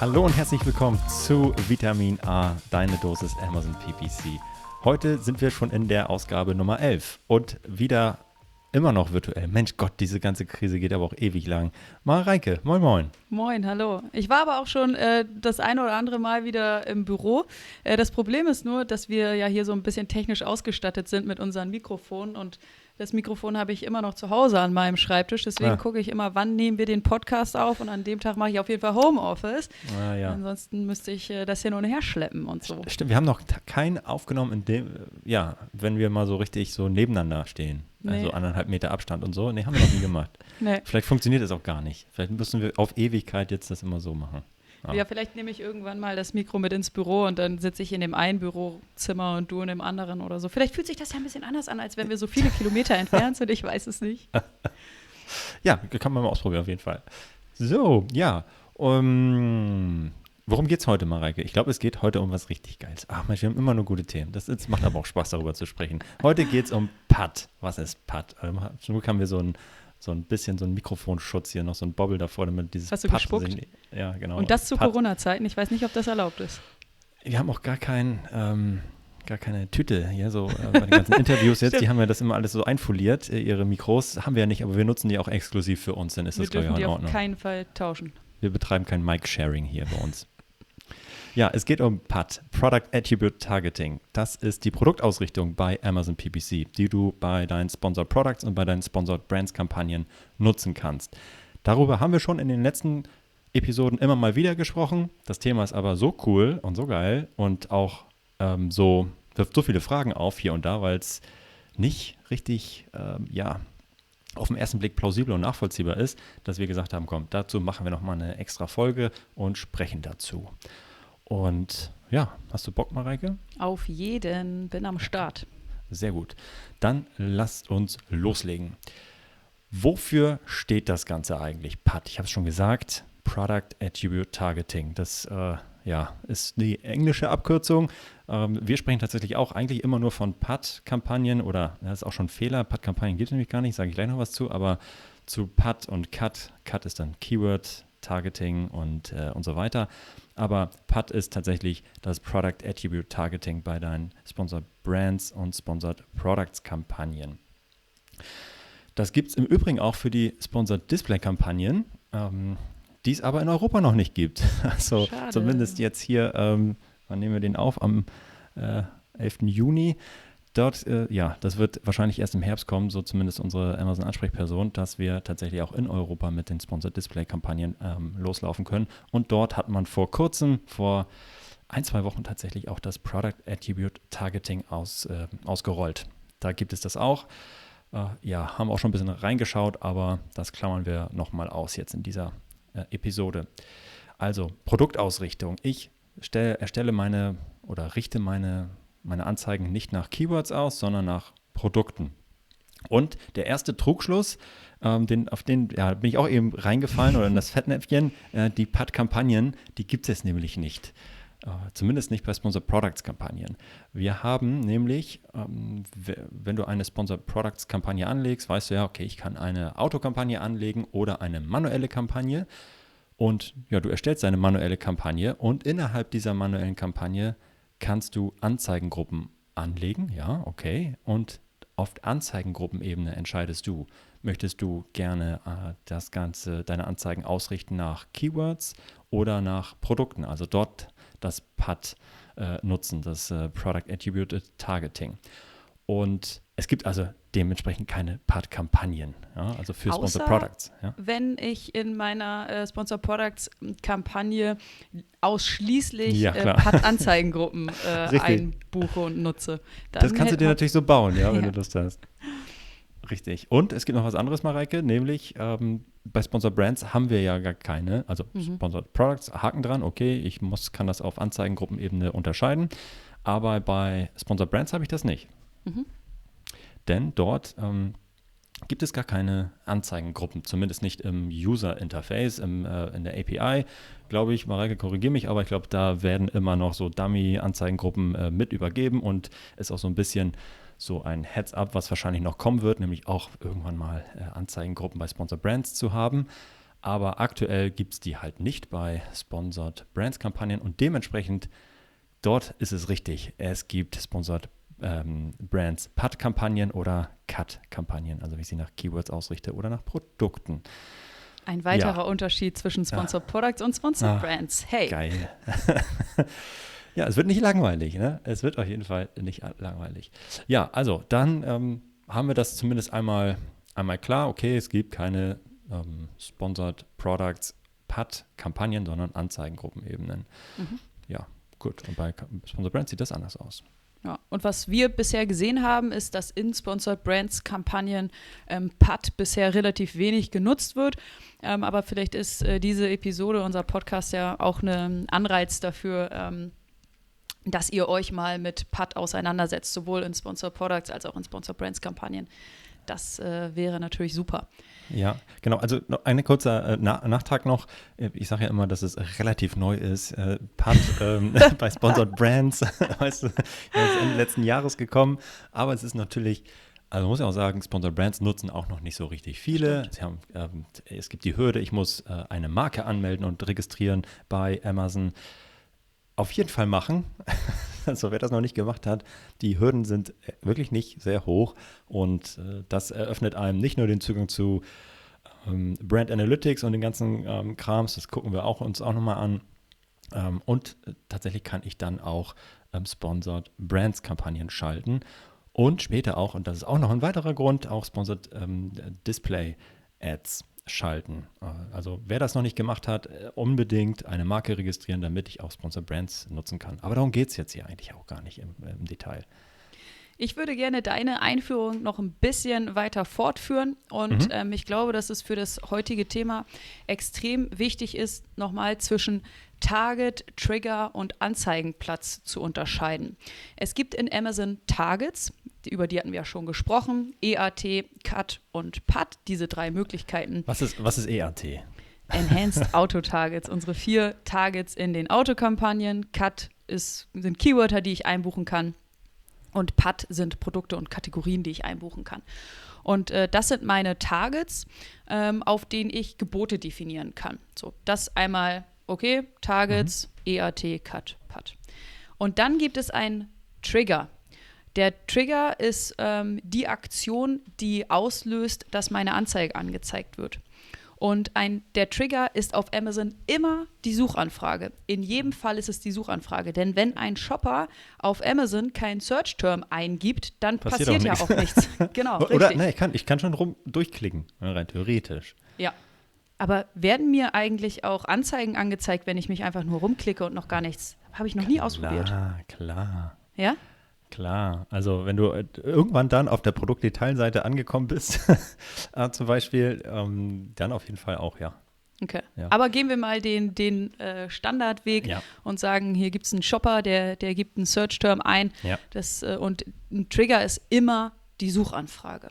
Hallo und herzlich willkommen zu Vitamin A, deine Dosis Amazon PPC. Heute sind wir schon in der Ausgabe Nummer 11 und wieder immer noch virtuell. Mensch Gott, diese ganze Krise geht aber auch ewig lang. Mareike, moin moin. Moin, hallo. Ich war aber auch schon äh, das eine oder andere Mal wieder im Büro. Äh, das Problem ist nur, dass wir ja hier so ein bisschen technisch ausgestattet sind mit unseren Mikrofonen und das Mikrofon habe ich immer noch zu Hause an meinem Schreibtisch. Deswegen ah. gucke ich immer, wann nehmen wir den Podcast auf. Und an dem Tag mache ich auf jeden Fall Homeoffice. Ah, ja. Ansonsten müsste ich äh, das hin und her schleppen und so. Stimmt, wir haben noch keinen aufgenommen, in dem, ja, wenn wir mal so richtig so nebeneinander stehen. Nee. Also anderthalb Meter Abstand und so. Nee, haben wir noch nie gemacht. nee. Vielleicht funktioniert das auch gar nicht. Vielleicht müssen wir auf Ewigkeit jetzt das immer so machen. Ja. ja, vielleicht nehme ich irgendwann mal das Mikro mit ins Büro und dann sitze ich in dem einen Bürozimmer und du in dem anderen oder so. Vielleicht fühlt sich das ja ein bisschen anders an, als wenn wir so viele Kilometer entfernt sind. Ich weiß es nicht. ja, kann man mal ausprobieren auf jeden Fall. So, ja. Um, worum geht es heute, Mareike? Ich glaube, es geht heute um was richtig Geiles. Ach Mensch, wir haben immer nur gute Themen. Das, das macht aber auch Spaß, darüber zu sprechen. Heute geht es um PAD. Was ist PAD? Also, zum Glück haben wir so ein so ein bisschen so ein Mikrofonschutz hier, noch so ein Bobbel davor, damit dieses Hast du Papp gespuckt? Ja, genau. Und das zu Corona-Zeiten? Ich weiß nicht, ob das erlaubt ist. Wir haben auch gar kein, ähm, gar keine Tüte hier, so äh, bei den ganzen Interviews jetzt, die haben ja das immer alles so einfoliert, äh, ihre Mikros. Haben wir ja nicht, aber wir nutzen die auch exklusiv für uns, dann ist wir das, glaube ich, auch in Ordnung. auf keinen Fall tauschen. Wir betreiben kein Mic-Sharing hier bei uns. Ja, es geht um PAT, Product Attribute Targeting. Das ist die Produktausrichtung bei Amazon PPC, die du bei deinen Sponsored Products und bei deinen Sponsored Brands Kampagnen nutzen kannst. Darüber haben wir schon in den letzten Episoden immer mal wieder gesprochen. Das Thema ist aber so cool und so geil und auch ähm, so wirft so viele Fragen auf hier und da, weil es nicht richtig, ähm, ja, auf den ersten Blick plausibel und nachvollziehbar ist, dass wir gesagt haben, komm, dazu machen wir nochmal eine extra Folge und sprechen dazu. Und ja, hast du Bock, Mareike? Auf jeden, bin am Start. Sehr gut. Dann lasst uns loslegen. Wofür steht das Ganze eigentlich? Pat, ich habe es schon gesagt, Product Attribute Targeting. Das äh, ja, ist die englische Abkürzung. Ähm, wir sprechen tatsächlich auch eigentlich immer nur von PAT-Kampagnen oder das ist auch schon ein Fehler. PAT-Kampagnen gibt es nämlich gar nicht, sage ich gleich noch was zu, aber zu PAT und CUT. CUT ist dann Keyword Targeting und, äh, und so weiter. Aber PAT ist tatsächlich das Product Attribute Targeting bei deinen Sponsored Brands und Sponsored Products Kampagnen. Das gibt es im Übrigen auch für die Sponsored Display Kampagnen, ähm, die es aber in Europa noch nicht gibt. Also Schade. zumindest jetzt hier, ähm, wann nehmen wir den auf? Am äh, 11. Juni dort, äh, ja, das wird wahrscheinlich erst im Herbst kommen, so zumindest unsere Amazon-Ansprechperson, dass wir tatsächlich auch in Europa mit den Sponsored Display-Kampagnen ähm, loslaufen können. Und dort hat man vor kurzem, vor ein, zwei Wochen tatsächlich auch das Product Attribute Targeting aus, äh, ausgerollt. Da gibt es das auch. Äh, ja, haben auch schon ein bisschen reingeschaut, aber das klammern wir nochmal aus jetzt in dieser äh, Episode. Also Produktausrichtung. Ich stell, erstelle meine oder richte meine meine Anzeigen nicht nach Keywords aus, sondern nach Produkten. Und der erste Trugschluss, ähm, den, auf den ja, bin ich auch eben reingefallen oder in das Fettnäpfchen, äh, die PAD-Kampagnen, die gibt es nämlich nicht. Uh, zumindest nicht bei Sponsored Products Kampagnen. Wir haben nämlich, ähm, wenn du eine Sponsored Products Kampagne anlegst, weißt du ja, okay, ich kann eine Autokampagne anlegen oder eine manuelle Kampagne. Und ja, du erstellst eine manuelle Kampagne und innerhalb dieser manuellen Kampagne kannst du Anzeigengruppen anlegen, ja, okay. Und auf Anzeigengruppenebene entscheidest du, möchtest du gerne äh, das Ganze, deine Anzeigen ausrichten nach Keywords oder nach Produkten, also dort das PAT äh, nutzen, das äh, Product Attributed Targeting. Und es gibt also dementsprechend keine Part-Kampagnen, ja, also für Sponsor Products. Ja. Wenn ich in meiner äh, Sponsor Products Kampagne ausschließlich ja, äh, Part-Anzeigengruppen äh, einbuche und nutze. das kannst du dir natürlich so bauen, ja, wenn du Lust hast. Richtig. Und es gibt noch was anderes, Mareike, nämlich ähm, bei Sponsored Brands haben wir ja gar keine, also mhm. Sponsored Products, Haken dran, okay, ich muss, kann das auf Anzeigengruppenebene unterscheiden, aber bei Sponsored Brands habe ich das nicht. Mhm. Denn dort ähm, gibt es gar keine Anzeigengruppen, zumindest nicht im User-Interface, äh, in der API. Glaube ich, Mareike, korrigiere mich, aber ich glaube, da werden immer noch so Dummy-Anzeigengruppen äh, mit übergeben und ist auch so ein bisschen so ein Heads-up, was wahrscheinlich noch kommen wird, nämlich auch irgendwann mal äh, Anzeigengruppen bei Sponsored Brands zu haben. Aber aktuell gibt es die halt nicht bei Sponsored Brands Kampagnen und dementsprechend dort ist es richtig. Es gibt Sponsored ähm, Brands PAT-Kampagnen oder CUT-Kampagnen, also wie ich sie nach Keywords ausrichte oder nach Produkten. Ein weiterer ja. Unterschied zwischen Sponsored ah. Products und Sponsored ah, Brands. Hey. Geil. ja, es wird nicht langweilig, ne? Es wird auf jeden Fall nicht langweilig. Ja, also dann ähm, haben wir das zumindest einmal, einmal klar. Okay, es gibt keine ähm, Sponsored Products PAT-Kampagnen, sondern Anzeigengruppenebenen. Mhm. Ja, gut. Und bei Sponsored Brands sieht das anders aus. Ja, und was wir bisher gesehen haben, ist, dass in Sponsored Brands Kampagnen ähm, PAT bisher relativ wenig genutzt wird. Ähm, aber vielleicht ist äh, diese Episode, unser Podcast, ja auch ein Anreiz dafür, ähm, dass ihr euch mal mit PAT auseinandersetzt, sowohl in Sponsored Products als auch in Sponsored Brands Kampagnen. Das äh, wäre natürlich super. Ja, genau. Also ein kurzer äh, Na Nachtrag noch. Äh, ich sage ja immer, dass es relativ neu ist. Äh, Pat ähm, bei Sponsored Brands, weißt du, ist Ende letzten Jahres gekommen. Aber es ist natürlich, also muss ja auch sagen, Sponsored Brands nutzen auch noch nicht so richtig viele. Sie haben, ähm, es gibt die Hürde, ich muss äh, eine Marke anmelden und registrieren bei Amazon auf jeden Fall machen. Also wer das noch nicht gemacht hat, die Hürden sind wirklich nicht sehr hoch und äh, das eröffnet einem nicht nur den Zugang zu ähm, Brand Analytics und den ganzen ähm, Krams, das gucken wir auch uns auch nochmal an. Ähm, und äh, tatsächlich kann ich dann auch ähm, Sponsored Brands Kampagnen schalten und später auch, und das ist auch noch ein weiterer Grund, auch Sponsored ähm, Display Ads schalten. Äh, also wer das noch nicht gemacht hat, äh, unbedingt eine Marke registrieren, damit ich auch Sponsor Brands nutzen kann. Aber darum geht es jetzt hier eigentlich auch gar nicht im, im Detail. Ich würde gerne deine Einführung noch ein bisschen weiter fortführen und mhm. ähm, ich glaube, dass es für das heutige Thema extrem wichtig ist, nochmal zwischen Target, Trigger und Anzeigenplatz zu unterscheiden. Es gibt in Amazon Targets, über die hatten wir ja schon gesprochen, EAT, CUT und PAT, diese drei Möglichkeiten. Was ist, was ist EAT? Enhanced Auto Targets, unsere vier Targets in den Autokampagnen. CUT ist, sind Keywörter, die ich einbuchen kann. Und PAT sind Produkte und Kategorien, die ich einbuchen kann. Und äh, das sind meine Targets, ähm, auf denen ich Gebote definieren kann. So, das einmal, okay, Targets, mhm. EAT, Cut, PAT. Und dann gibt es einen Trigger. Der Trigger ist ähm, die Aktion, die auslöst, dass meine Anzeige angezeigt wird. Und ein, der Trigger ist auf Amazon immer die Suchanfrage. In jedem Fall ist es die Suchanfrage. Denn wenn ein Shopper auf Amazon keinen Search-Term eingibt, dann passiert, passiert auch ja auch nichts. genau. Oder, richtig. nee, ich kann, ich kann schon rum durchklicken, rein theoretisch. Ja. Aber werden mir eigentlich auch Anzeigen angezeigt, wenn ich mich einfach nur rumklicke und noch gar nichts? Habe ich noch nie ausprobiert. Klar, klar. Ja? Klar, also wenn du äh, irgendwann dann auf der Produktdetailseite angekommen bist, äh, zum Beispiel, ähm, dann auf jeden Fall auch, ja. Okay. Ja. Aber gehen wir mal den, den äh, Standardweg ja. und sagen, hier gibt es einen Shopper, der, der gibt einen Search-Term ein. Ja. Das, äh, und ein Trigger ist immer die Suchanfrage.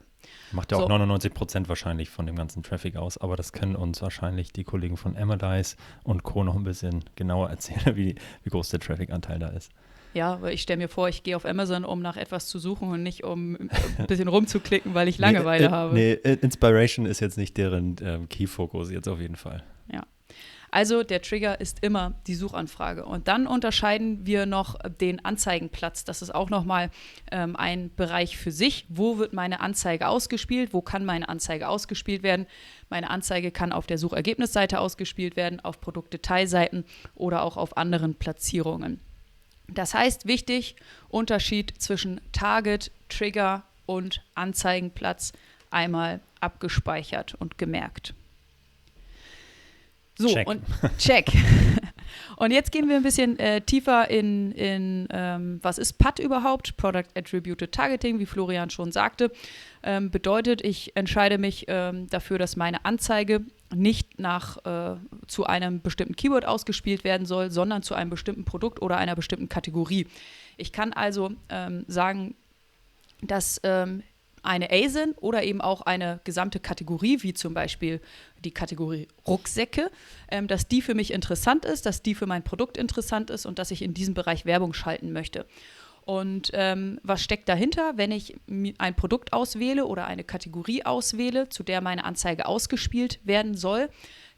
Macht ja so. auch 99 Prozent wahrscheinlich von dem ganzen Traffic aus, aber das können uns wahrscheinlich die Kollegen von Amadice und Co. noch ein bisschen genauer erzählen, wie, wie groß der Traffic-Anteil da ist. Ja, weil ich stelle mir vor, ich gehe auf Amazon, um nach etwas zu suchen und nicht um ein bisschen rumzuklicken, weil ich Langeweile nee, äh, habe. Nee, Inspiration ist jetzt nicht deren ähm, Key-Focus jetzt auf jeden Fall. Also der Trigger ist immer die Suchanfrage. Und dann unterscheiden wir noch den Anzeigenplatz. Das ist auch nochmal ähm, ein Bereich für sich. Wo wird meine Anzeige ausgespielt? Wo kann meine Anzeige ausgespielt werden? Meine Anzeige kann auf der Suchergebnisseite ausgespielt werden, auf Produktdetailseiten oder auch auf anderen Platzierungen. Das heißt, wichtig, Unterschied zwischen Target, Trigger und Anzeigenplatz einmal abgespeichert und gemerkt. So, check. und check. und jetzt gehen wir ein bisschen äh, tiefer in, in ähm, was ist PAT überhaupt? Product Attributed Targeting, wie Florian schon sagte. Ähm, bedeutet, ich entscheide mich ähm, dafür, dass meine Anzeige nicht nach äh, zu einem bestimmten Keyword ausgespielt werden soll, sondern zu einem bestimmten Produkt oder einer bestimmten Kategorie. Ich kann also ähm, sagen, dass ähm, eine ASIN oder eben auch eine gesamte Kategorie, wie zum Beispiel die Kategorie Rucksäcke, ähm, dass die für mich interessant ist, dass die für mein Produkt interessant ist und dass ich in diesem Bereich Werbung schalten möchte. Und ähm, was steckt dahinter, wenn ich ein Produkt auswähle oder eine Kategorie auswähle, zu der meine Anzeige ausgespielt werden soll,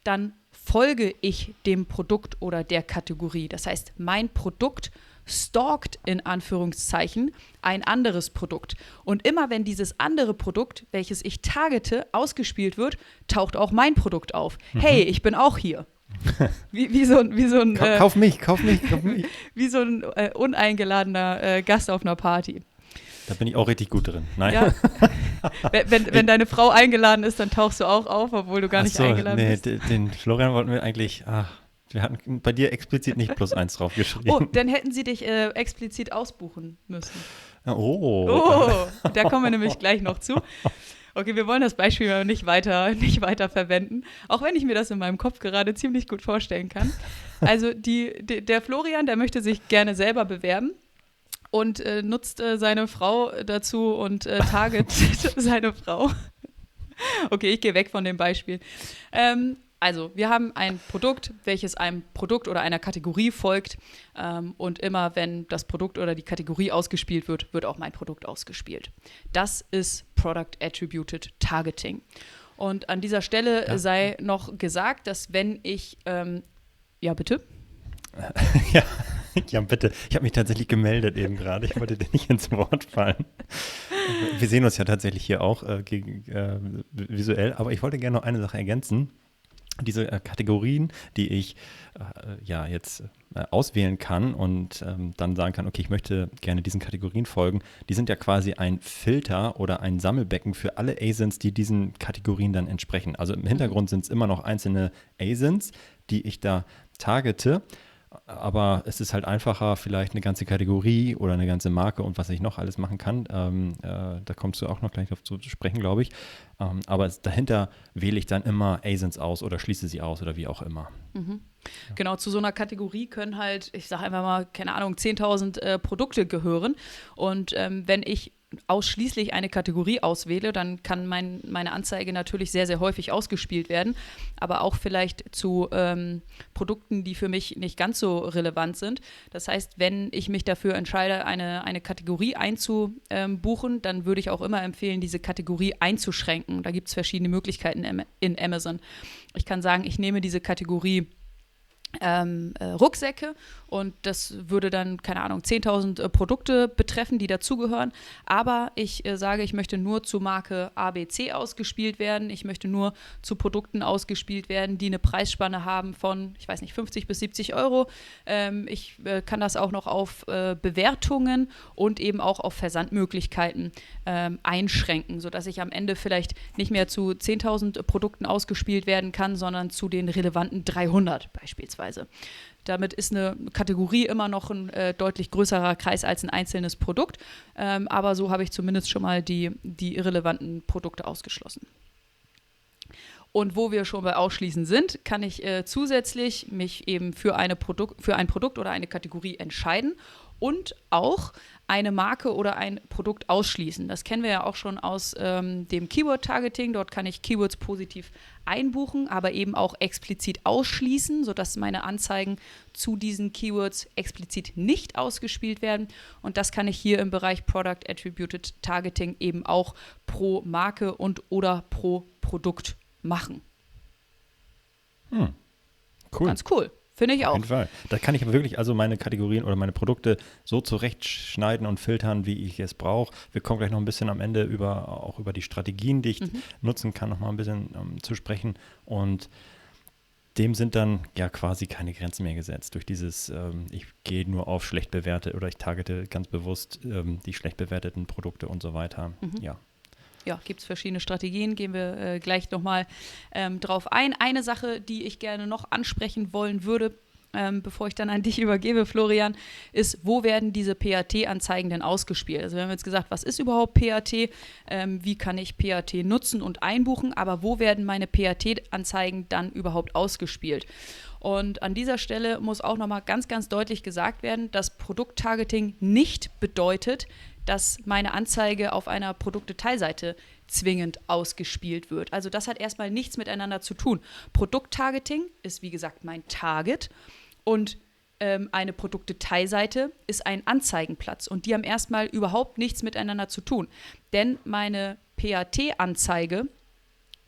dann folge ich dem Produkt oder der Kategorie. Das heißt, mein Produkt stalkt in Anführungszeichen ein anderes Produkt. Und immer wenn dieses andere Produkt, welches ich targete, ausgespielt wird, taucht auch mein Produkt auf. Mhm. Hey, ich bin auch hier. Wie, wie, so ein, wie so ein äh, kauf mich, kauf mich, kauf mich. wie so ein äh, uneingeladener äh, Gast auf einer Party. Da bin ich auch richtig gut drin. Nein. Ja. wenn, wenn, wenn, deine Frau eingeladen ist, dann tauchst du auch auf, obwohl du gar nicht so, eingeladen nee, bist. Den Florian wollten wir eigentlich, ach, wir hatten bei dir explizit nicht plus eins drauf geschrieben. Oh, dann hätten sie dich äh, explizit ausbuchen müssen. Oh. Oh, da kommen wir nämlich gleich noch zu. Okay, wir wollen das Beispiel nicht weiter, nicht weiter verwenden, auch wenn ich mir das in meinem Kopf gerade ziemlich gut vorstellen kann. Also die, die der Florian, der möchte sich gerne selber bewerben und äh, nutzt äh, seine Frau dazu und äh, target seine Frau. Okay, ich gehe weg von dem Beispiel. Ähm, also, wir haben ein Produkt, welches einem Produkt oder einer Kategorie folgt. Ähm, und immer wenn das Produkt oder die Kategorie ausgespielt wird, wird auch mein Produkt ausgespielt. Das ist Product Attributed Targeting. Und an dieser Stelle ja. sei noch gesagt, dass wenn ich, ähm, ja bitte? ja, ja, bitte. Ich habe mich tatsächlich gemeldet eben gerade. Ich wollte dir nicht ins Wort fallen. Wir sehen uns ja tatsächlich hier auch äh, gegen, äh, visuell, aber ich wollte gerne noch eine Sache ergänzen diese äh, Kategorien, die ich äh, ja jetzt äh, auswählen kann und ähm, dann sagen kann, okay, ich möchte gerne diesen Kategorien folgen, die sind ja quasi ein Filter oder ein Sammelbecken für alle ASINs, die diesen Kategorien dann entsprechen. Also im Hintergrund sind es immer noch einzelne ASINs, die ich da targete aber es ist halt einfacher, vielleicht eine ganze Kategorie oder eine ganze Marke und was ich noch alles machen kann. Ähm, äh, da kommst du auch noch gleich drauf zu sprechen, glaube ich. Ähm, aber dahinter wähle ich dann immer ASINs aus oder schließe sie aus oder wie auch immer. Mhm. Ja. Genau, zu so einer Kategorie können halt, ich sage einfach mal, keine Ahnung, 10.000 äh, Produkte gehören. Und ähm, wenn ich ausschließlich eine Kategorie auswähle, dann kann mein, meine Anzeige natürlich sehr, sehr häufig ausgespielt werden, aber auch vielleicht zu ähm, Produkten, die für mich nicht ganz so relevant sind. Das heißt, wenn ich mich dafür entscheide, eine, eine Kategorie einzubuchen, dann würde ich auch immer empfehlen, diese Kategorie einzuschränken. Da gibt es verschiedene Möglichkeiten in Amazon. Ich kann sagen, ich nehme diese Kategorie ähm, äh, Rucksäcke und das würde dann, keine Ahnung, 10.000 äh, Produkte betreffen, die dazugehören. Aber ich äh, sage, ich möchte nur zu Marke ABC ausgespielt werden. Ich möchte nur zu Produkten ausgespielt werden, die eine Preisspanne haben von, ich weiß nicht, 50 bis 70 Euro. Ähm, ich äh, kann das auch noch auf äh, Bewertungen und eben auch auf Versandmöglichkeiten ähm, einschränken, sodass ich am Ende vielleicht nicht mehr zu 10.000 Produkten ausgespielt werden kann, sondern zu den relevanten 300 beispielsweise beispielsweise. Damit ist eine Kategorie immer noch ein äh, deutlich größerer Kreis als ein einzelnes Produkt. Ähm, aber so habe ich zumindest schon mal die, die irrelevanten Produkte ausgeschlossen. Und wo wir schon bei Ausschließen sind, kann ich äh, zusätzlich mich eben für, eine Produkt, für ein Produkt oder eine Kategorie entscheiden und auch eine Marke oder ein Produkt ausschließen. Das kennen wir ja auch schon aus ähm, dem Keyword-Targeting. Dort kann ich Keywords positiv einbuchen, aber eben auch explizit ausschließen, sodass meine Anzeigen zu diesen Keywords explizit nicht ausgespielt werden. Und das kann ich hier im Bereich Product Attributed Targeting eben auch pro Marke und oder pro Produkt machen. Hm. Cool. Ganz cool. Finde ich auch. Auf jeden Fall. Da kann ich aber wirklich also meine Kategorien oder meine Produkte so zurechtschneiden und filtern, wie ich es brauche. Wir kommen gleich noch ein bisschen am Ende über auch über die Strategien, die ich mhm. nutzen kann, noch mal ein bisschen um, ähm, zu sprechen. Und dem sind dann ja quasi keine Grenzen mehr gesetzt. Durch dieses, ähm, ich gehe nur auf schlecht bewertete oder ich targete ganz bewusst ähm, die schlecht bewerteten Produkte und so weiter. Mhm. Ja. Ja, gibt es verschiedene Strategien, gehen wir äh, gleich nochmal ähm, drauf ein. Eine Sache, die ich gerne noch ansprechen wollen würde, ähm, bevor ich dann an dich übergebe, Florian, ist, wo werden diese PAT-Anzeigen denn ausgespielt? Also wir haben jetzt gesagt, was ist überhaupt PAT? Ähm, wie kann ich PAT nutzen und einbuchen? Aber wo werden meine PAT-Anzeigen dann überhaupt ausgespielt? Und an dieser Stelle muss auch nochmal ganz, ganz deutlich gesagt werden, dass Produkttargeting nicht bedeutet, dass meine Anzeige auf einer Produktdetailseite zwingend ausgespielt wird. Also das hat erstmal nichts miteinander zu tun. Produkttargeting ist wie gesagt mein Target und ähm, eine Produktdetailseite ist ein Anzeigenplatz und die haben erstmal überhaupt nichts miteinander zu tun. Denn meine PAT-Anzeige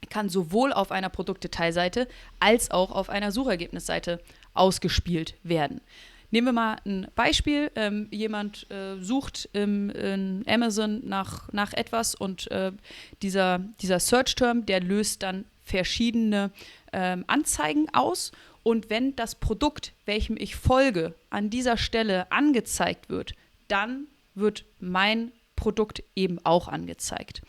kann sowohl auf einer Produktdetailseite als auch auf einer Suchergebnisseite ausgespielt werden. Nehmen wir mal ein Beispiel. Ähm, jemand äh, sucht im, in Amazon nach, nach etwas und äh, dieser, dieser Search-Term, der löst dann verschiedene ähm, Anzeigen aus. Und wenn das Produkt, welchem ich folge, an dieser Stelle angezeigt wird, dann wird mein Produkt eben auch angezeigt.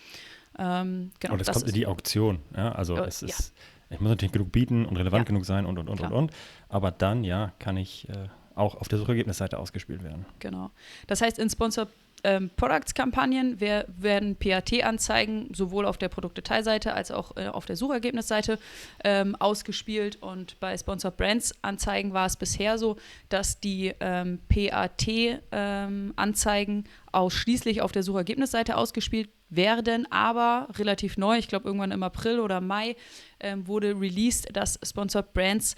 Ähm, genau, und es kommt in die Auktion. Ja? Also äh, es ist, ja. ich muss natürlich genug bieten und relevant ja. genug sein und und und Klar. und und. Aber dann, ja, kann ich äh, auch auf der Suchergebnisseite ausgespielt werden. Genau. Das heißt, in Sponsor ähm, Products Kampagnen wer, werden PAT-Anzeigen sowohl auf der Produktdetailseite als auch äh, auf der Suchergebnisseite ähm, ausgespielt. Und bei Sponsor Brands Anzeigen war es bisher so, dass die ähm, PAT-Anzeigen ähm, ausschließlich auf der Suchergebnisseite ausgespielt werden, aber relativ neu, ich glaube irgendwann im April oder Mai, ähm, wurde released, dass Sponsored Brands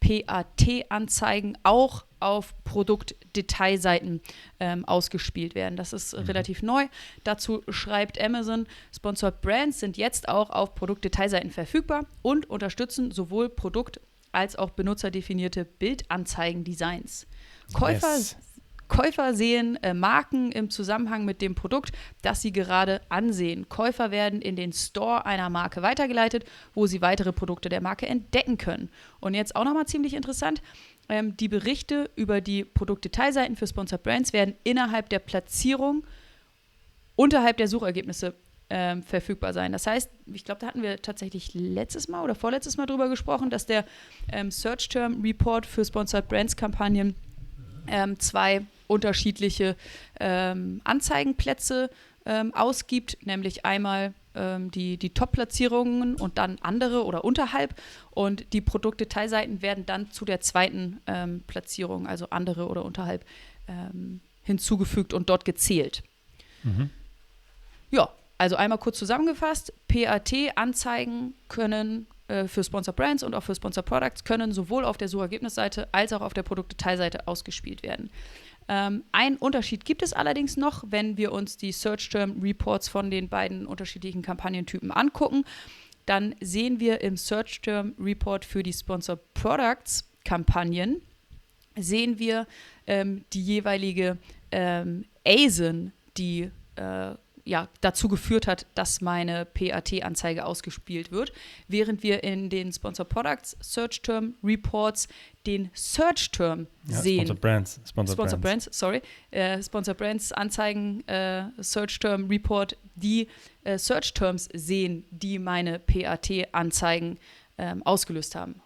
PAT-Anzeigen auch auf Produktdetailseiten ähm, ausgespielt werden. Das ist mhm. relativ neu. Dazu schreibt Amazon, Sponsored Brands sind jetzt auch auf Produktdetailseiten verfügbar und unterstützen sowohl Produkt- als auch benutzerdefinierte Bildanzeigen-Designs. Käufer yes. Käufer sehen äh, Marken im Zusammenhang mit dem Produkt, das sie gerade ansehen. Käufer werden in den Store einer Marke weitergeleitet, wo sie weitere Produkte der Marke entdecken können. Und jetzt auch nochmal ziemlich interessant. Ähm, die Berichte über die Produktdetailseiten für Sponsored Brands werden innerhalb der Platzierung unterhalb der Suchergebnisse ähm, verfügbar sein. Das heißt, ich glaube, da hatten wir tatsächlich letztes Mal oder vorletztes Mal drüber gesprochen, dass der ähm, Search Term Report für Sponsored Brands Kampagnen ähm, zwei unterschiedliche ähm, Anzeigenplätze ähm, ausgibt, nämlich einmal ähm, die, die Top-Platzierungen und dann andere oder unterhalb. Und die Produktdetailseiten werden dann zu der zweiten ähm, Platzierung, also andere oder unterhalb, ähm, hinzugefügt und dort gezählt. Mhm. Ja, also einmal kurz zusammengefasst, PAT-Anzeigen können äh, für Sponsor Brands und auch für Sponsor Products können sowohl auf der Suchergebnisseite als auch auf der Produktdetailseite ausgespielt werden. Ähm, ein Unterschied gibt es allerdings noch, wenn wir uns die Search Term Reports von den beiden unterschiedlichen Kampagnentypen angucken. Dann sehen wir im Search Term Report für die Sponsor Products Kampagnen, sehen wir ähm, die jeweilige ähm, ASIN, die äh, ja, dazu geführt hat, dass meine PAT-Anzeige ausgespielt wird, während wir in den Sponsor Products Search Term Reports den Search Term ja, sehen. Sponsor Brands. Sponsor, Sponsor Brands. Brands. sorry. Äh, Sponsor Brands Anzeigen äh, Search Term Report, die äh, Search Terms sehen, die meine PAT-Anzeigen ähm, ausgelöst haben.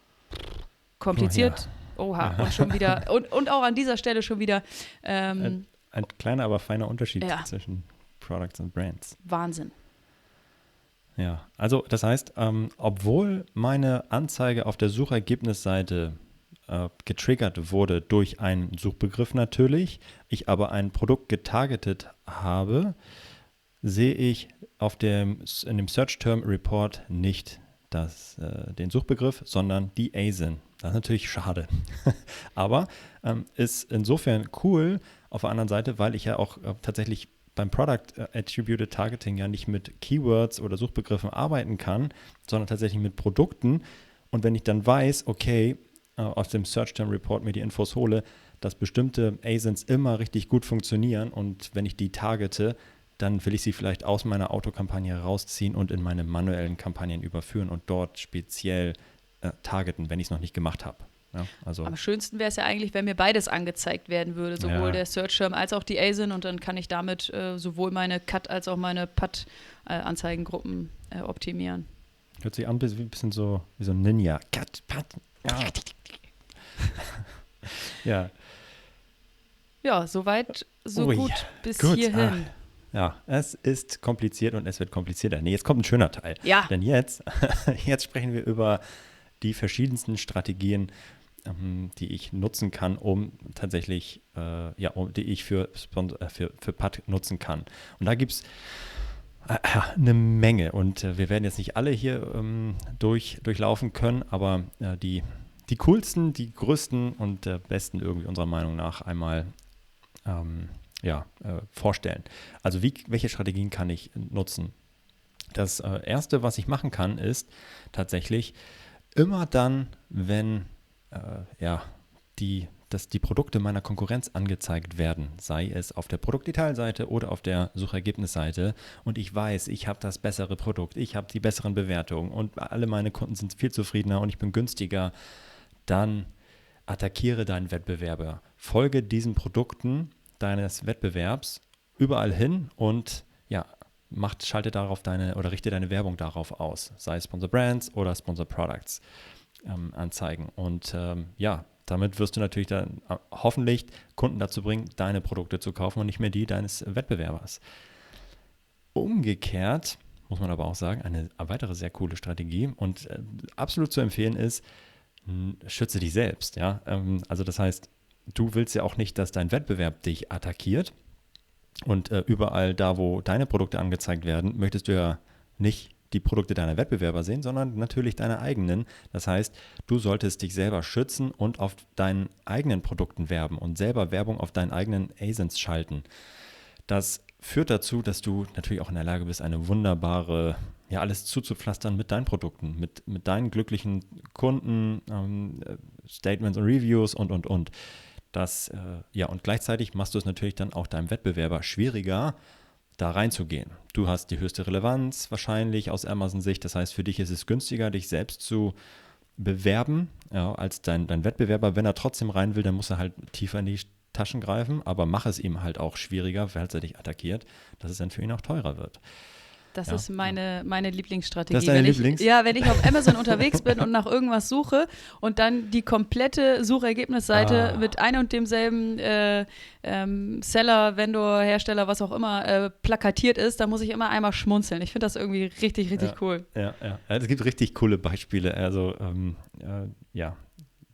Kompliziert. Oh, ja. Oha, und schon wieder, und, und auch an dieser Stelle schon wieder. Ähm, ein, ein, kleiner, aber feiner Unterschied ja. zwischen Products and Brands. Wahnsinn. Ja, also das heißt, ähm, obwohl meine Anzeige auf der Suchergebnisseite äh, getriggert wurde durch einen Suchbegriff natürlich, ich aber ein Produkt getargetet habe, sehe ich auf dem, in dem Search Term Report nicht das, äh, den Suchbegriff, sondern die ASIN. Das ist natürlich schade. aber ähm, ist insofern cool auf der anderen Seite, weil ich ja auch äh, tatsächlich beim Product äh, Attributed Targeting ja nicht mit Keywords oder Suchbegriffen arbeiten kann, sondern tatsächlich mit Produkten. Und wenn ich dann weiß, okay, äh, aus dem Search Term Report mir die Infos hole, dass bestimmte ASINs immer richtig gut funktionieren und wenn ich die targete, dann will ich sie vielleicht aus meiner Autokampagne rausziehen und in meine manuellen Kampagnen überführen und dort speziell äh, targeten, wenn ich es noch nicht gemacht habe. Ja, also Am schönsten wäre es ja eigentlich, wenn mir beides angezeigt werden würde, sowohl Ja. der Search-Schirm als auch die ASIN und dann kann ich damit äh, sowohl meine Cut- als auch meine PAT-Anzeigengruppen äh, optimieren. hört sich an wie ein bisschen so wie so ein Ninja. Cut, pat, ja. ja, Ja, soweit, so Ui, gut bis gut, hierhin. ja, es ist kompliziert und es wird komplizierter. Nee, jetzt kommt ein schöner Teil. Ja. Denn jetzt, jetzt sprechen wir über die verschiedensten Strategien, die ich nutzen kann, um tatsächlich, äh, ja, um, die ich für, äh, für, für PAD nutzen kann. Und da gibt es äh, eine Menge und äh, wir werden jetzt nicht alle hier ähm, durch, durchlaufen können, aber äh, die, die coolsten, die größten und äh, besten irgendwie unserer Meinung nach einmal ähm, ja, vorstellen. Also wie, welche Strategien kann ich nutzen? Das Erste, was ich machen kann, ist tatsächlich immer dann, wenn äh, ja, die, dass die Produkte meiner Konkurrenz angezeigt werden, sei es auf der Produktdetailseite oder auf der Suchergebnisseite. Und ich weiß, ich habe das bessere Produkt, ich habe die besseren Bewertungen und alle meine Kunden sind viel zufriedener und ich bin günstiger, dann attackiere deinen Wettbewerber. Folge diesen Produkten deines Wettbewerbs überall hin und ja, macht, schalte darauf deine oder richte deine Werbung darauf aus, sei es Sponsor Brands oder Sponsor Products ähm, anzeigen. Und ähm, ja, damit wirst du natürlich dann äh, hoffentlich Kunden dazu bringen, deine Produkte zu kaufen und nicht mehr die deines Wettbewerbers. Umgekehrt muss man aber auch sagen, eine weitere sehr coole Strategie und äh, absolut zu empfehlen ist, schütze dich selbst. Ja? Ähm, also das heißt, du willst ja auch nicht, dass dein Wettbewerb dich attackiert. Und äh, überall da, wo deine Produkte angezeigt werden, möchtest du ja nicht die Produkte deiner Wettbewerber sehen, sondern natürlich deine eigenen. Das heißt, du solltest dich selber schützen und auf deinen eigenen Produkten werben und selber Werbung auf deinen eigenen ASINs schalten. Das führt dazu, dass du natürlich auch in der Lage bist, eine wunderbare, ja, alles zuzupflastern mit deinen Produkten, mit, mit deinen glücklichen Kunden, ähm, äh, Statements und Reviews und, und, und. Das, äh, ja, und gleichzeitig machst du es natürlich dann auch deinem Wettbewerber schwieriger, da reinzugehen. Du hast die höchste Relevanz wahrscheinlich aus Amazon-Sicht. Das heißt, für dich ist es günstiger, dich selbst zu bewerben, ja, als dein, dein Wettbewerber. Wenn er trotzdem rein will, dann muss er halt tiefer in die Taschen greifen, aber mach es ihm halt auch schwieriger, falls er dich attackiert, dass es dann für ihn auch teurer wird. Das Ja. ist meine, meine Lieblingsstrategie. Das ist deine wenn ich, Lieblings? Ja, wenn ich auf Amazon unterwegs bin und nach irgendwas suche und dann die komplette Suchergebnisseite Ah. mit einem und demselben äh, ähm, Seller, Vendor, Hersteller, was auch immer, äh, plakatiert ist, da muss ich immer einmal schmunzeln. Ich finde das irgendwie richtig, richtig Ja. cool. Ja, ja. Es gibt richtig coole Beispiele. Also, ähm, äh, ja,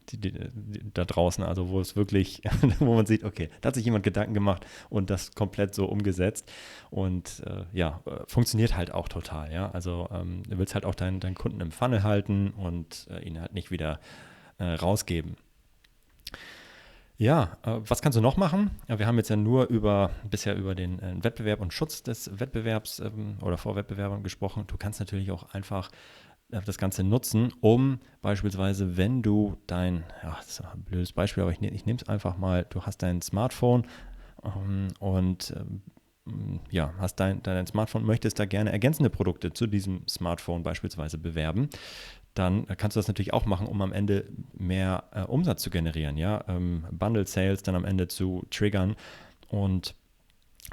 die, die, die, da draußen, also wo es wirklich, wo man sieht, okay, da hat sich jemand Gedanken gemacht und das komplett so umgesetzt. Und äh, ja, äh, funktioniert halt auch total, ja. Also ähm, du willst halt auch deinen, deinen Kunden im Funnel halten und äh, ihn halt nicht wieder äh, rausgeben. Ja, äh, was kannst du noch machen? Ja, wir haben jetzt ja nur über bisher über den äh, Wettbewerb und Schutz des Wettbewerbs ähm, oder vor Wettbewerbern gesprochen. Du kannst natürlich auch einfach das Ganze nutzen, um beispielsweise, wenn du dein, ja, das ist ein blödes Beispiel, aber ich, ne, ich nehme es einfach mal, du hast dein Smartphone ähm, und ähm, ja, hast dein, dein Smartphone, möchtest da gerne ergänzende Produkte zu diesem Smartphone beispielsweise bewerben, dann kannst du das natürlich auch machen, um am Ende mehr äh, Umsatz zu generieren, ja, ähm, Bundle Sales dann am Ende zu triggern und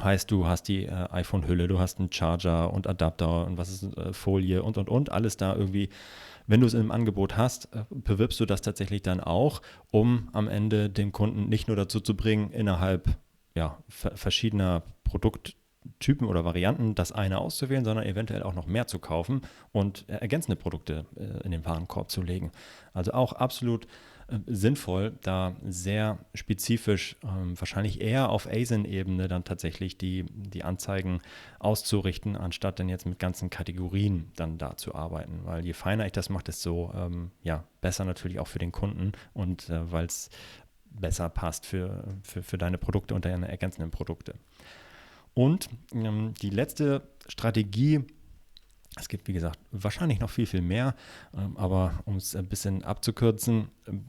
heißt, du hast die äh, iPhone-Hülle, du hast einen Charger und Adapter und was ist äh, Folie und und und alles da irgendwie. Wenn du es im Angebot hast, äh, bewirbst du das tatsächlich dann auch, um am Ende den Kunden nicht nur dazu zu bringen, innerhalb ja, ver- verschiedener Produkttypen oder Varianten das eine auszuwählen, sondern eventuell auch noch mehr zu kaufen und äh, ergänzende Produkte äh, in den Warenkorb zu legen. Also auch absolut sinnvoll, da sehr spezifisch, ähm, wahrscheinlich eher auf ASIN-Ebene dann tatsächlich die, die Anzeigen auszurichten, anstatt dann jetzt mit ganzen Kategorien dann da zu arbeiten. Weil je feiner ich das mache, desto ähm, ja, besser natürlich auch für den Kunden und äh, weil es besser passt für, für, für deine Produkte und deine ergänzenden Produkte. Und ähm, die letzte Strategie, es gibt wie gesagt wahrscheinlich noch viel, viel mehr, ähm, aber um es ein bisschen abzukürzen, ähm,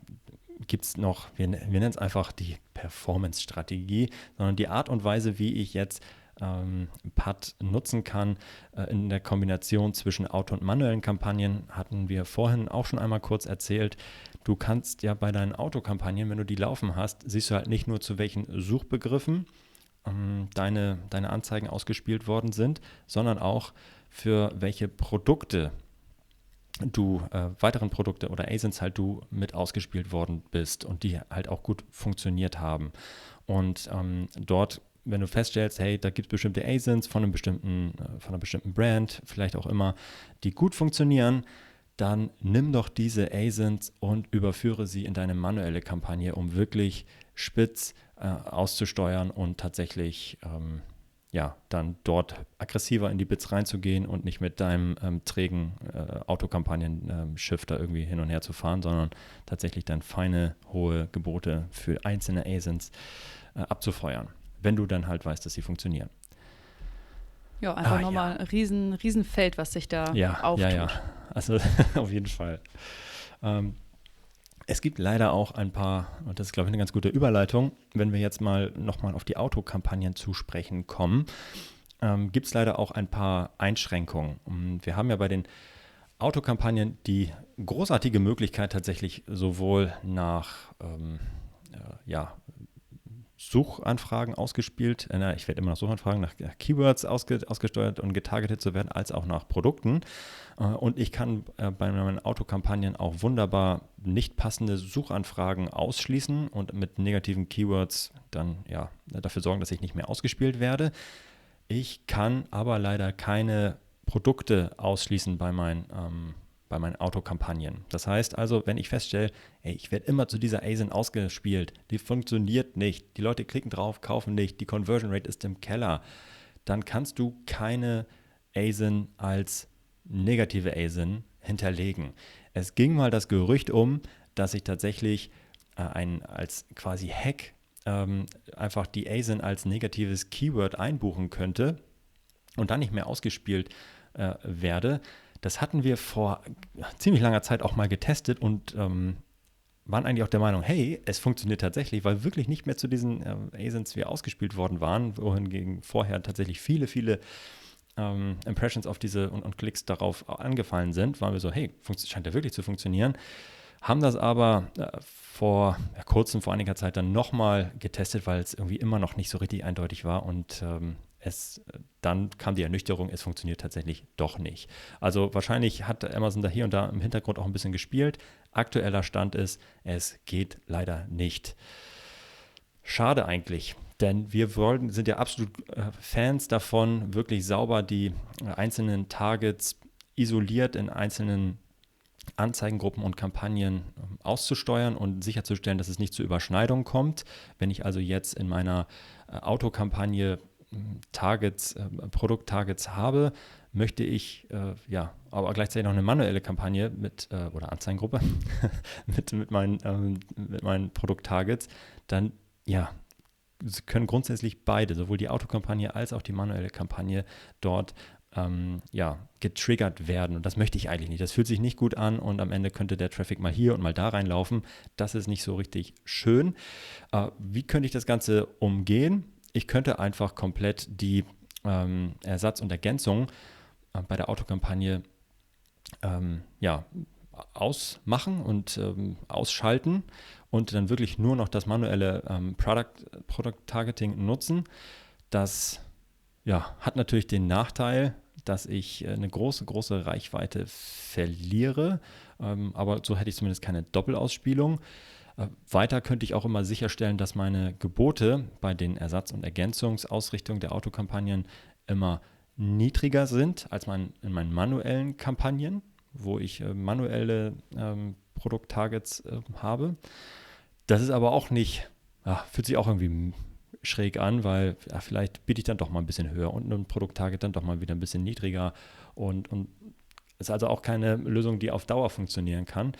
gibt es noch, wir, wir nennen es einfach die Performance-Strategie, sondern die Art und Weise, wie ich jetzt ähm, PAD nutzen kann. Äh, in der Kombination zwischen Auto- und manuellen Kampagnen hatten wir vorhin auch schon einmal kurz erzählt. Du kannst ja bei deinen Autokampagnen, wenn du die laufen hast, siehst du halt nicht nur zu welchen Suchbegriffen ähm, deine, deine Anzeigen ausgespielt worden sind, sondern auch für welche Produkte du äh, weiteren Produkte oder ASINs halt du mit ausgespielt worden bist und die halt auch gut funktioniert haben. Und ähm, dort, wenn du feststellst, hey, da gibt es bestimmte ASINs von einem bestimmten, äh, von einer bestimmten Brand, vielleicht auch immer, die gut funktionieren, dann nimm doch diese ASINs und überführe sie in deine manuelle Kampagne, um wirklich spitz äh, auszusteuern und tatsächlich ähm, ja, dann dort aggressiver in die Bits reinzugehen und nicht mit deinem ähm, trägen äh, Autokampagnen-Shift ähm, da irgendwie hin und her zu fahren, sondern tatsächlich dann feine, hohe Gebote für einzelne ASINs äh, abzufeuern, wenn du dann halt weißt, dass sie funktionieren. Ja, einfach ah, nochmal ja. ein riesen, riesen Feld, was sich da ja, auftut. Ja, ja, also auf jeden Fall. Ähm, es gibt leider auch ein paar, und das ist, glaube ich, eine ganz gute Überleitung, wenn wir jetzt mal nochmal auf die Autokampagnen zu sprechen kommen, ähm, gibt es leider auch ein paar Einschränkungen. Wir haben ja bei den Autokampagnen die großartige Möglichkeit, tatsächlich sowohl nach ähm, äh, ja, Suchanfragen ausgespielt, äh, ich werde immer nach Suchanfragen, nach Keywords ausge, ausgesteuert und getargetet zu werden, als auch nach Produkten. Äh, und ich kann äh, bei meinen Autokampagnen auch wunderbar nicht passende Suchanfragen ausschließen und mit negativen Keywords dann ja dafür sorgen, dass ich nicht mehr ausgespielt werde. Ich kann aber leider keine Produkte ausschließen bei meinen ähm, bei meinen Autokampagnen. Das heißt also, wenn ich feststelle, ey, ich werde immer zu dieser ASIN ausgespielt, die funktioniert nicht, die Leute klicken drauf, kaufen nicht, die Conversion Rate ist im Keller, dann kannst du keine ASIN als negative ASIN hinterlegen. Es ging mal das Gerücht um, dass ich tatsächlich äh, ein, als quasi Hack ähm, einfach die ASIN als negatives Keyword einbuchen könnte und dann nicht mehr ausgespielt äh, werde. Das hatten wir vor ziemlich langer Zeit auch mal getestet und ähm, waren eigentlich auch der Meinung, hey, es funktioniert tatsächlich, weil wirklich nicht mehr zu diesen äh, ASINs wir ausgespielt worden waren, wohingegen vorher tatsächlich viele, viele ähm, Impressions auf diese und, und, Klicks darauf angefallen sind, waren wir so, hey, scheint ja wirklich zu funktionieren. Haben das aber äh, vor ja, kurzem, vor einiger Zeit dann nochmal getestet, weil es irgendwie immer noch nicht so richtig eindeutig war und ähm, es, dann kam die Ernüchterung, es funktioniert tatsächlich doch nicht. Also wahrscheinlich hat Amazon da hier und da im Hintergrund auch ein bisschen gespielt. Aktueller Stand ist, es geht leider nicht. Schade eigentlich, denn wir wollen, sind ja absolut äh, Fans davon, wirklich sauber die äh, einzelnen Targets isoliert in einzelnen Anzeigengruppen und Kampagnen ähm, auszusteuern und sicherzustellen, dass es nicht zu Überschneidungen kommt. Wenn ich also jetzt in meiner äh, Autokampagne Targets, äh, Produkttargets habe, möchte ich äh, ja, aber gleichzeitig noch eine manuelle Kampagne mit äh, oder Anzeigengruppe mit, mit, meinen, ähm, mit meinen Produkttargets, dann ja, können grundsätzlich beide, sowohl die Autokampagne als auch die manuelle Kampagne dort ähm, ja, getriggert werden. Und das möchte ich eigentlich nicht. Das fühlt sich nicht gut an und am Ende könnte der Traffic mal hier und mal da reinlaufen. Das ist nicht so richtig schön. Äh, wie könnte ich das Ganze umgehen? Ich könnte einfach komplett die ähm, Ersatz und Ergänzung äh, bei der Autokampagne ähm, ja, ausmachen und ähm, ausschalten und dann wirklich nur noch das manuelle ähm, Product, Product Targeting nutzen. Das ja, hat natürlich den Nachteil, dass ich äh, eine große, große Reichweite verliere, ähm, aber so hätte ich zumindest keine Doppelausspielung. Äh, weiter könnte ich auch immer sicherstellen, dass meine Gebote bei den Ersatz- und Ergänzungsausrichtungen der Autokampagnen immer niedriger sind als mein, in meinen manuellen Kampagnen, wo ich äh, manuelle ähm, Produkttargets äh, habe. Das ist aber auch nicht, ach, fühlt sich auch irgendwie schräg an, weil ja, vielleicht biete ich dann doch mal ein bisschen höher und ein Produkttarget dann doch mal wieder ein bisschen niedriger und, und ist also auch keine Lösung, die auf Dauer funktionieren kann.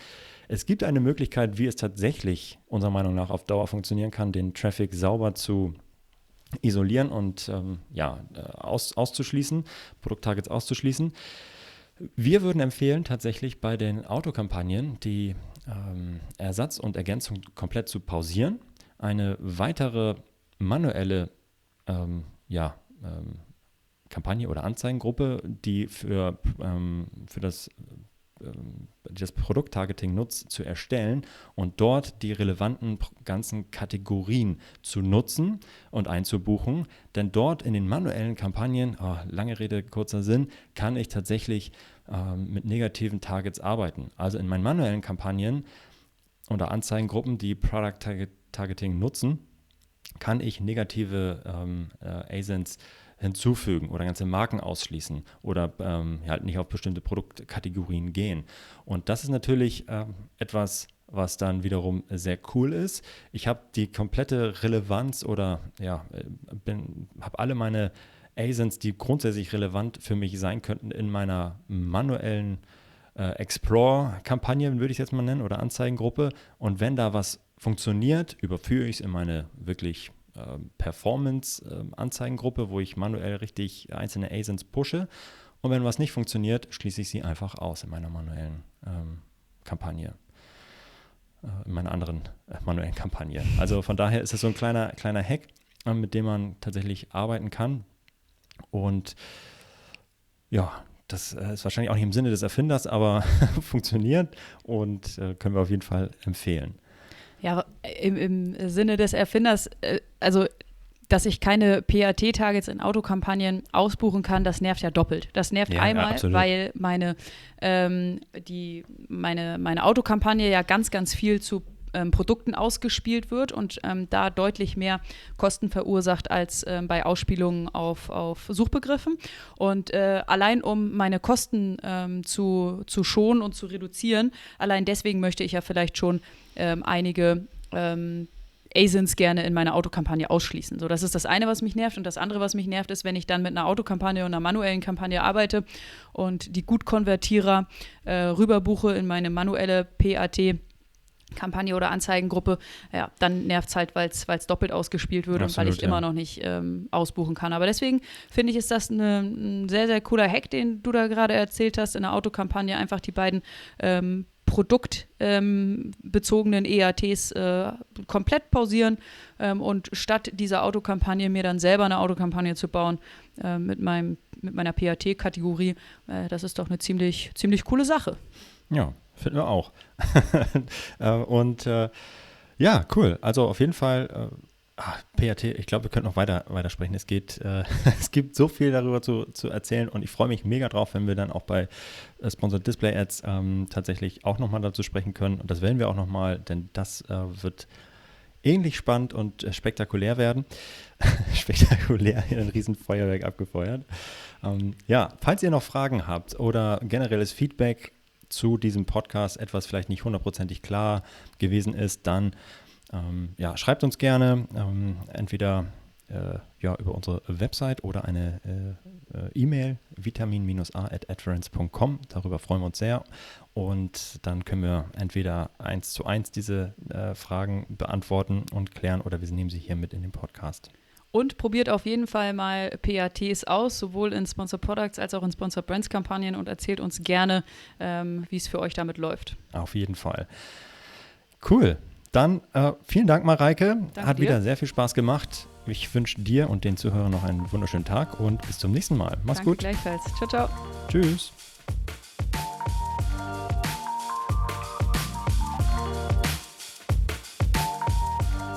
Es gibt eine Möglichkeit, wie es tatsächlich unserer Meinung nach auf Dauer funktionieren kann, den Traffic sauber zu isolieren und ähm, ja, äh, aus, auszuschließen, Produkttargets auszuschließen. Wir würden empfehlen, tatsächlich bei den Autokampagnen die ähm, Ersatz und Ergänzung komplett zu pausieren, eine weitere manuelle ähm, ja, ähm, Kampagne oder Anzeigengruppe, die für, ähm, für das ähm, das Produkttargeting nutzt, zu erstellen und dort die relevanten ganzen Kategorien zu nutzen und einzubuchen. Denn dort in den manuellen Kampagnen, oh, lange Rede, kurzer Sinn, kann ich tatsächlich ähm, mit negativen Targets arbeiten. Also in meinen manuellen Kampagnen oder Anzeigengruppen, die Product Targeting nutzen, kann ich negative ähm, äh, ASINs hinzufügen oder ganze Marken ausschließen oder ähm, halt nicht auf bestimmte Produktkategorien gehen. Und das ist natürlich ähm, etwas, was dann wiederum sehr cool ist. Ich habe die komplette Relevanz oder ja, äh, habe alle meine ASINs, die grundsätzlich relevant für mich sein könnten, in meiner manuellen äh, Explore-Kampagne, würde ich es jetzt mal nennen, oder Anzeigengruppe. Und wenn da was funktioniert, überführe ich es in meine wirklich Performance-Anzeigengruppe, ähm, wo ich manuell richtig einzelne ASINs pushe. Und wenn was nicht funktioniert, schließe ich sie einfach aus in meiner manuellen ähm, Kampagne. Äh, in meiner anderen äh, manuellen Kampagne. Also von daher ist es so ein kleiner, kleiner Hack, äh, mit dem man tatsächlich arbeiten kann. Und ja, das äh, ist wahrscheinlich auch nicht im Sinne des Erfinders, aber funktioniert und äh, können wir auf jeden Fall empfehlen. Ja, im, im Sinne des Erfinders, äh, also dass ich keine PAT-Targets in Autokampagnen ausbuchen kann, das nervt ja doppelt. Das nervt ja, einmal, ja, weil meine, ähm, die, meine, meine Autokampagne ja ganz, ganz viel zu ähm, Produkten ausgespielt wird und ähm, da deutlich mehr Kosten verursacht als ähm, bei Ausspielungen auf, auf Suchbegriffen. Und äh, allein um meine Kosten ähm, zu, zu schonen und zu reduzieren, allein deswegen möchte ich ja vielleicht schon ähm, einige ähm, ASINs gerne in meiner Autokampagne ausschließen. So, das ist das eine, was mich nervt. Und das andere, was mich nervt, ist, wenn ich dann mit einer Autokampagne und einer manuellen Kampagne arbeite und die Gutkonvertierer äh, rüberbuche in meine manuelle PAT. Kampagne oder Anzeigengruppe, ja, dann nervt es halt, weil es doppelt ausgespielt wird Absolut, und weil ich ja. immer noch nicht ähm, ausbuchen kann. Aber deswegen finde ich, ist das eine, ein sehr, sehr cooler Hack, den du da gerade erzählt hast, in der Autokampagne einfach die beiden ähm, produktbezogenen ähm, EATs äh, komplett pausieren ähm, und statt dieser Autokampagne mir dann selber eine Autokampagne zu bauen äh, mit, meinem, mit meiner PAT-Kategorie, äh, das ist doch eine ziemlich, ziemlich coole Sache. Ja, finden wir auch. Äh, und äh, ja, cool. Also auf jeden Fall äh, Ach, PAT, ich glaube, wir könnten noch weiter, weiter sprechen. Es geht, äh, es gibt so viel darüber zu, zu erzählen und ich freue mich mega drauf, wenn wir dann auch bei äh, Sponsored Display Ads ähm, tatsächlich auch nochmal dazu sprechen können. Und das werden wir auch nochmal, denn das äh, wird ähnlich spannend und äh, spektakulär werden. spektakulär in ein Riesenfeuerwerk abgefeuert. Ähm, ja, falls ihr noch Fragen habt oder generelles Feedback zu diesem Podcast, etwas vielleicht nicht hundertprozentig klar gewesen ist, dann ähm, ja, schreibt uns gerne ähm, entweder äh, ja, über unsere Website oder eine äh, äh, E-Mail vitamin-a.adference.com. Darüber freuen wir uns sehr. Und dann können wir entweder eins zu eins diese äh, Fragen beantworten und klären oder wir nehmen sie hier mit in den Podcast. Und probiert auf jeden Fall mal PATs aus, sowohl in Sponsor Products als auch in Sponsor Brands Kampagnen und erzählt uns gerne, ähm, wie es für euch damit läuft. Auf jeden Fall. Cool. Dann äh, vielen Dank, Mareike. Danke Hat dir. wieder sehr viel Spaß gemacht. Ich wünsche dir und den Zuhörern noch einen wunderschönen Tag und bis zum nächsten Mal. Mach's Danke gut. Gleichfalls. Ciao, ciao. Tschüss.